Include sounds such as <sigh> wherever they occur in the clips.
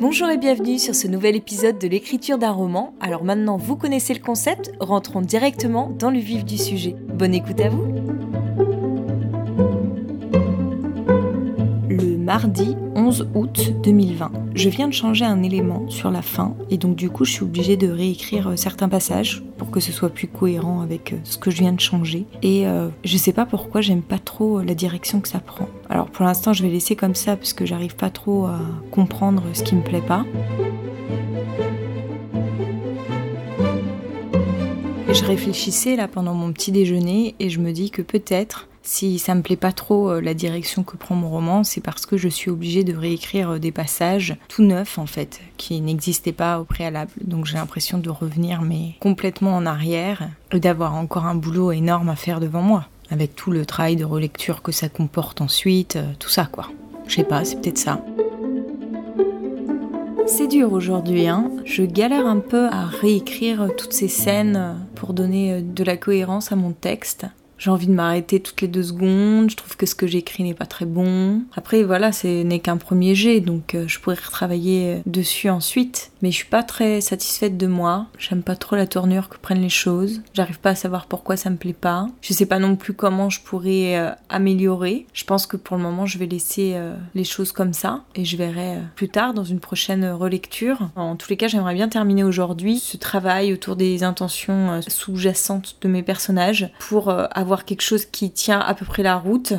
Bonjour et bienvenue sur ce nouvel épisode de l'écriture d'un roman. Alors maintenant vous connaissez le concept, rentrons directement dans le vif du sujet. Bonne écoute à vous mardi 11 août 2020. Je viens de changer un élément sur la fin et donc du coup je suis obligée de réécrire euh, certains passages pour que ce soit plus cohérent avec euh, ce que je viens de changer. Et euh, je sais pas pourquoi j'aime pas trop la direction que ça prend. Alors pour l'instant je vais laisser comme ça parce que j'arrive pas trop à comprendre ce qui me plaît pas. je réfléchissais là pendant mon petit déjeuner et je me dis que peut-être si ça me plaît pas trop euh, la direction que prend mon roman, c'est parce que je suis obligée de réécrire euh, des passages tout neufs en fait, qui n'existaient pas au préalable. Donc j'ai l'impression de revenir mais complètement en arrière et d'avoir encore un boulot énorme à faire devant moi, avec tout le travail de relecture que ça comporte ensuite, euh, tout ça quoi. Je sais pas, c'est peut-être ça. C'est dur aujourd'hui, hein. Je galère un peu à réécrire toutes ces scènes pour donner de la cohérence à mon texte j'ai envie de m'arrêter toutes les deux secondes, je trouve que ce que j'écris n'est pas très bon. Après voilà, ce n'est qu'un premier jet, donc euh, je pourrais retravailler dessus ensuite. Mais je suis pas très satisfaite de moi, j'aime pas trop la tournure que prennent les choses, j'arrive pas à savoir pourquoi ça me plaît pas. Je sais pas non plus comment je pourrais euh, améliorer. Je pense que pour le moment je vais laisser euh, les choses comme ça et je verrai plus tard dans une prochaine relecture. En tous les cas, j'aimerais bien terminer aujourd'hui ce travail autour des intentions sous-jacentes de mes personnages pour avoir quelque chose qui tient à peu près la route.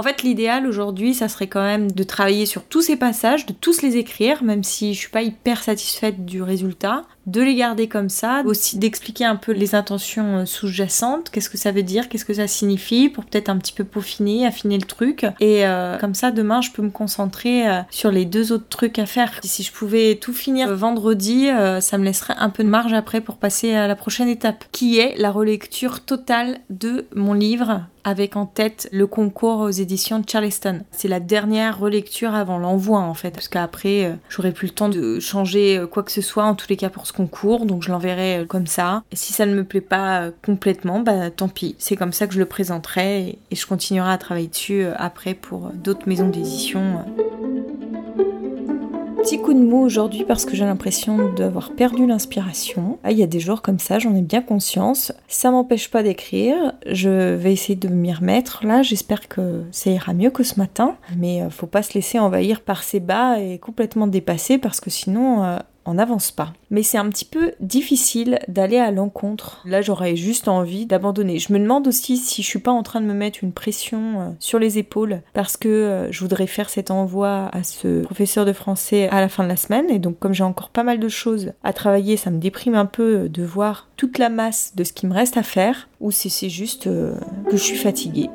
En fait, l'idéal aujourd'hui, ça serait quand même de travailler sur tous ces passages, de tous les écrire, même si je suis pas hyper satisfaite du résultat, de les garder comme ça, aussi d'expliquer un peu les intentions euh, sous-jacentes, qu'est-ce que ça veut dire, qu'est-ce que ça signifie, pour peut-être un petit peu peaufiner, affiner le truc. Et euh, comme ça, demain, je peux me concentrer euh, sur les deux autres trucs à faire. Si je pouvais tout finir vendredi, ça me laisserait un peu de marge après pour passer à la prochaine étape, qui est la relecture totale de mon livre avec en tête le concours aux éditions Charleston. C'est la dernière relecture avant l'envoi en fait, parce qu'après j'aurais plus le temps de changer quoi que ce soit en tous les cas pour ce concours, donc je l'enverrai euh, comme ça. Et si ça ne me plaît pas euh, complètement, bah tant pis. C'est comme ça que je le présenterai et je continuerai à travailler dessus euh, après pour d'autres maisons d'édition. Petit coup de mot aujourd'hui parce que j'ai l'impression d'avoir perdu l'inspiration. Ah, il y a des jours comme ça, j'en ai bien conscience. Ça m'empêche pas d'écrire. Je vais essayer de m'y remettre. Là, j'espère que ça ira mieux que ce matin. Mais faut pas se laisser envahir par ces bas et complètement dépasser parce que sinon, on n'avance pas. Mais c'est un petit peu difficile d'aller à l'encontre. Là, j'aurais juste envie d'abandonner. Je me demande aussi si je suis pas en train de me mettre une pression euh, sur les épaules parce que euh, je voudrais faire cet envoi à ce professeur de français à la fin de la semaine. Et donc, comme j'ai encore pas mal de choses à travailler, ça me déprime un peu de voir toute la masse de ce qui me reste à faire ou si c'est juste euh, que je suis fatiguée.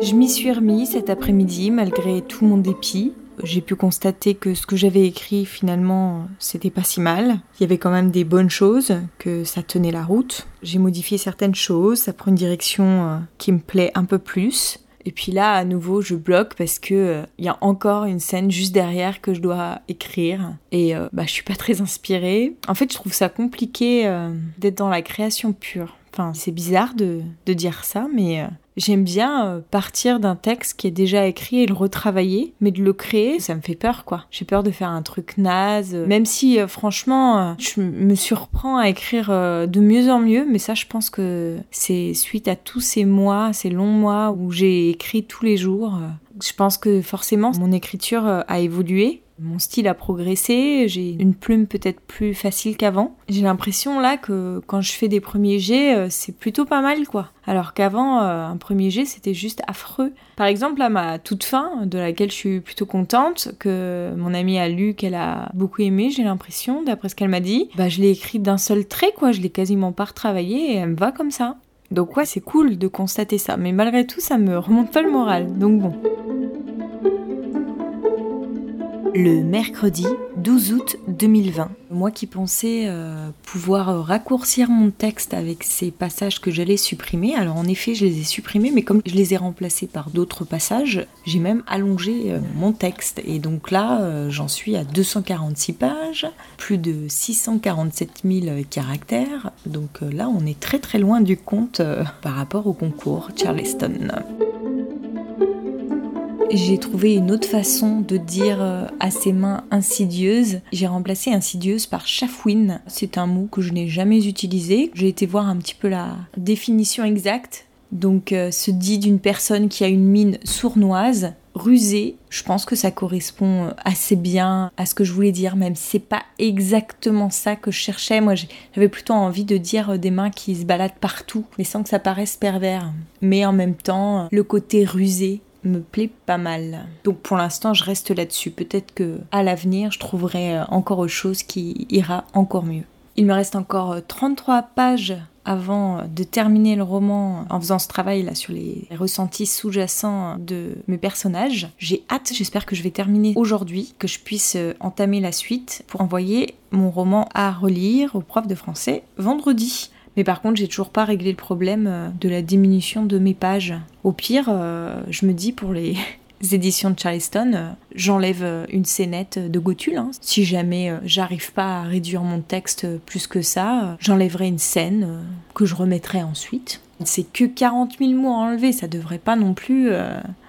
Je m'y suis remis cet après-midi malgré tout mon dépit j'ai pu constater que ce que j'avais écrit finalement c'était pas si mal. Il y avait quand même des bonnes choses, que ça tenait la route. J'ai modifié certaines choses, ça prend une direction euh, qui me plaît un peu plus. Et puis là, à nouveau, je bloque parce que euh, il y a encore une scène juste derrière que je dois écrire. Et euh, bah, je suis pas très inspirée. En fait, je trouve ça compliqué d'être dans la création pure. Enfin, c'est bizarre de, de, dire ça, mais J'aime bien euh, partir d'un texte qui est déjà écrit et le retravailler, mais de le créer, ça me fait peur quoi. J'ai peur de faire un truc naze, même si euh, franchement, euh, je me surprends à écrire de mieux en mieux, mais ça je pense que c'est suite à tous ces mois, ces longs mois où j'ai écrit tous les jours. Je pense que forcément mon écriture a évolué mon style a progressé, j'ai une plume peut-être plus facile qu'avant. J'ai l'impression là que quand je fais des premiers jets, euh, c'est plutôt pas mal quoi. Alors qu'avant, euh, un premier jet c'était juste affreux. Par exemple, à ma toute fin, de laquelle je suis plutôt contente, que mon amie a lu, qu'elle a beaucoup aimé, j'ai l'impression, d'après ce qu'elle m'a dit, bah je l'ai écrit d'un seul trait quoi, je l'ai quasiment pas retravaillé et elle me va comme ça. Donc ouais, c'est cool de constater ça, mais malgré tout, ça me remonte pas le moral. Donc bon. Le mercredi 12 août 2020. Moi qui pensais euh, pouvoir raccourcir mon texte avec ces passages que j'allais supprimer, alors en effet je les ai supprimés, mais comme je les ai remplacés par d'autres passages, j'ai même allongé euh, mon texte. Et donc là, euh, j'en suis à 246 pages, plus de 647 000 caractères. Donc là, on est très très loin du compte par rapport au concours Charleston. J'ai trouvé une autre façon de dire euh, à ses mains insidieuses. J'ai remplacé insidieuse par chafouine. C'est un mot que je n'ai jamais utilisé. J'ai été voir un petit peu la définition exacte. Donc, euh, se dit d'une personne qui a une mine sournoise, rusée. Je pense que ça correspond euh, assez bien à ce que je voulais dire, même si c'est pas exactement ça que je cherchais. Moi, j'avais plutôt envie de dire des mains qui se baladent partout, mais sans que ça paraisse pervers. Mais en même temps, le côté rusé me plaît pas mal. Donc pour l'instant, je reste là-dessus. Peut-être que à l'avenir, je trouverai euh, encore autre chose qui ira encore mieux. Il me reste encore 33 euh, pages avant de terminer le roman en faisant ce travail là sur les ressentis sous-jacents de mes personnages. J'ai hâte, j'espère que je vais terminer aujourd'hui, que je puisse euh, entamer la suite pour envoyer mon roman à relire au prof de français vendredi. Mais par contre, j'ai toujours pas réglé le problème euh, de la diminution de mes pages. Au pire, euh, je me dis pour les <laughs> éditions de Charleston, euh, j'enlève une scénette de Gothul. Hein. Si jamais j'arrive pas à réduire mon texte plus que ça, j'enlèverai une scène que je remettrai ensuite. C'est que 40 000 mots à enlever, ça devrait pas non plus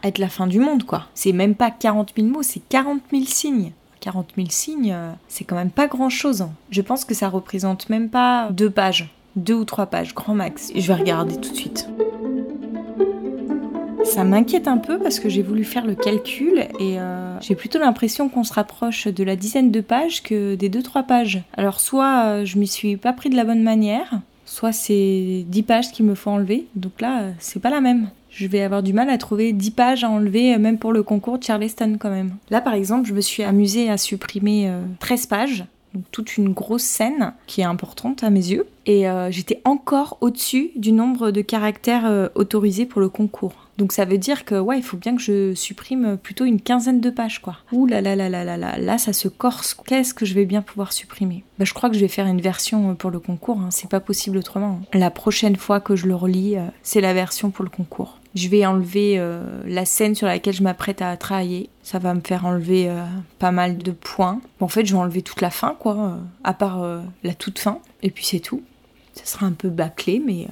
être la fin du monde, quoi. C'est même pas 40 000 mots, c'est 40 000 signes. 40 000 signes, c'est quand même pas grand chose. Hein. Je pense que ça représente même pas deux pages deux ou trois pages, grand max. Et je vais regarder tout de suite. Ça m'inquiète un peu parce que j'ai voulu faire le calcul et euh, j'ai plutôt l'impression qu'on se rapproche de la dizaine de pages que des deux trois pages. Alors soit euh, je m'y suis pas pris de la bonne manière, soit c'est 10 pages qu'il me faut enlever. Donc là, euh, c'est pas la même. Je vais avoir du mal à trouver 10 pages à enlever, même pour le concours de Charleston quand même. Là par exemple, je me suis amusée à supprimer 13 pages toute une grosse scène qui est importante à mes yeux. Et euh, j'étais encore au-dessus du nombre de caractères euh, autorisés pour le concours. Donc ça veut dire que ouais, il faut bien que je supprime plutôt une quinzaine de pages quoi. Ouh là là là là là là, là ça se corse. Qu'est-ce que je vais bien pouvoir supprimer? Bah, je crois que je vais faire une version euh, pour le concours. Hein. C'est pas possible autrement. La prochaine fois que je le relis, c'est la version pour le concours. Je vais enlever euh, la scène sur laquelle je m'apprête à travailler. Ça va me faire enlever euh, pas mal de points. en fait, je vais enlever toute la fin, quoi, euh, à part la toute fin. Et puis c'est tout. Ça sera un peu bâclé, mais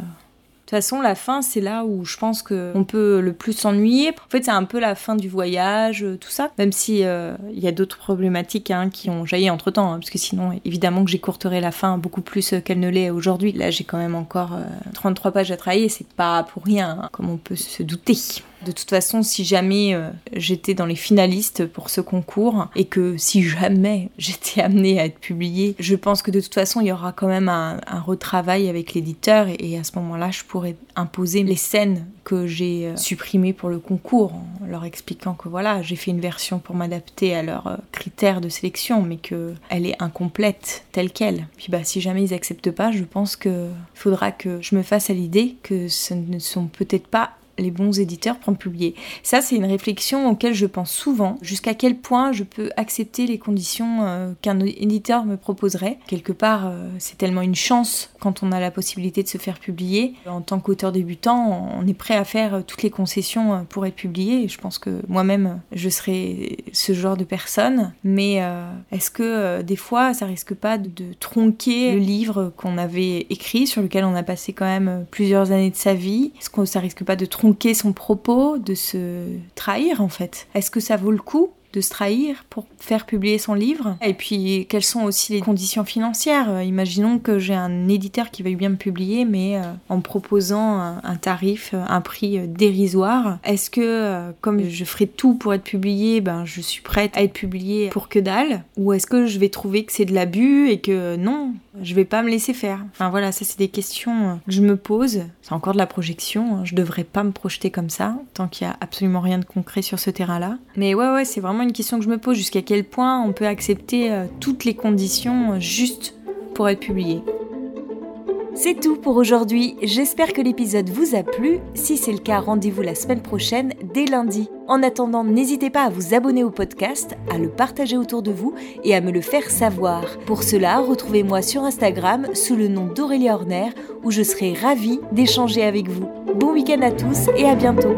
toute façon, la fin, c'est là où je pense qu'on peut le plus s'ennuyer. En fait, c'est un peu la fin du voyage, euh, tout ça. Même si euh, il y a d'autres problématiques hein, qui ont jailli entre temps, hein, parce que sinon, évidemment que j'écourterai la fin beaucoup plus euh, qu'elle ne l'est aujourd'hui. Là, j'ai quand même encore 33 pages à travailler, c'est pas pour rien, hein, comme on peut se douter. De toute façon, si jamais euh, j'étais dans les finalistes pour ce concours et que si jamais <laughs> j'étais amenée à être publiée, je pense que de toute façon, il y aura quand même un, retravail avec l'éditeur et, à ce moment-là, je pourrais imposer les scènes que j'ai euh, supprimées pour le concours en leur expliquant que voilà, j'ai fait une version pour m'adapter à leurs euh, critères de sélection, mais que elle est incomplète telle quelle. Puis bah si jamais ils acceptent pas, je pense que faudra que je me fasse à l'idée que ce ne sont peut-être pas les bons éditeurs pour publier. Ça, c'est une réflexion auquel je pense souvent. Jusqu'à quel point je peux accepter les conditions euh, qu'un éditeur me proposerait. Quelque part, euh, c'est tellement une chance quand on a la possibilité de se faire publier. En tant qu'auteur débutant, on est prêt à faire toutes les concessions euh, pour être publié. Je pense que moi-même, je serais ce genre de personne. Mais est-ce que des fois, ça risque pas de, de tronquer le livre qu'on avait écrit, sur lequel on a passé quand même plusieurs années de sa vie? Est-ce que ça risque pas de tronquer son propos, de se trahir en fait. Est-ce que ça vaut le coup de se trahir pour faire publier son livre? Et puis, quelles sont aussi les conditions financières? Euh, Imaginons que j'ai un éditeur qui veuille bien me publier, mais euh, en proposant un, tarif, un prix euh, dérisoire. Est-ce que, comme je ferai tout pour être publié, ben, je suis prête à être publiée pour que dalle? Ou est-ce que je vais trouver que c'est de l'abus et que non, je vais pas me laisser faire. Enfin voilà, ça c'est des questions euh, que je me pose. C'est encore de la projection, hein. je devrais pas me projeter comme ça, tant qu'il y a absolument rien de concret sur ce terrain-là. Mais ouais, ouais, c'est vraiment une question que je me pose, jusqu'à quel point on peut accepter euh, toutes les conditions euh, juste pour être publié? C'est tout pour aujourd'hui, j'espère que l'épisode vous a plu. Si c'est le cas, rendez-vous la semaine prochaine, dès lundi. En attendant, n'hésitez pas à vous abonner au podcast, à le partager autour de vous et à me le faire savoir. Pour cela, retrouvez-moi sur Instagram sous le nom d'Aurélie Horner où je serai ravie d'échanger avec vous. Bon week-end à tous et à bientôt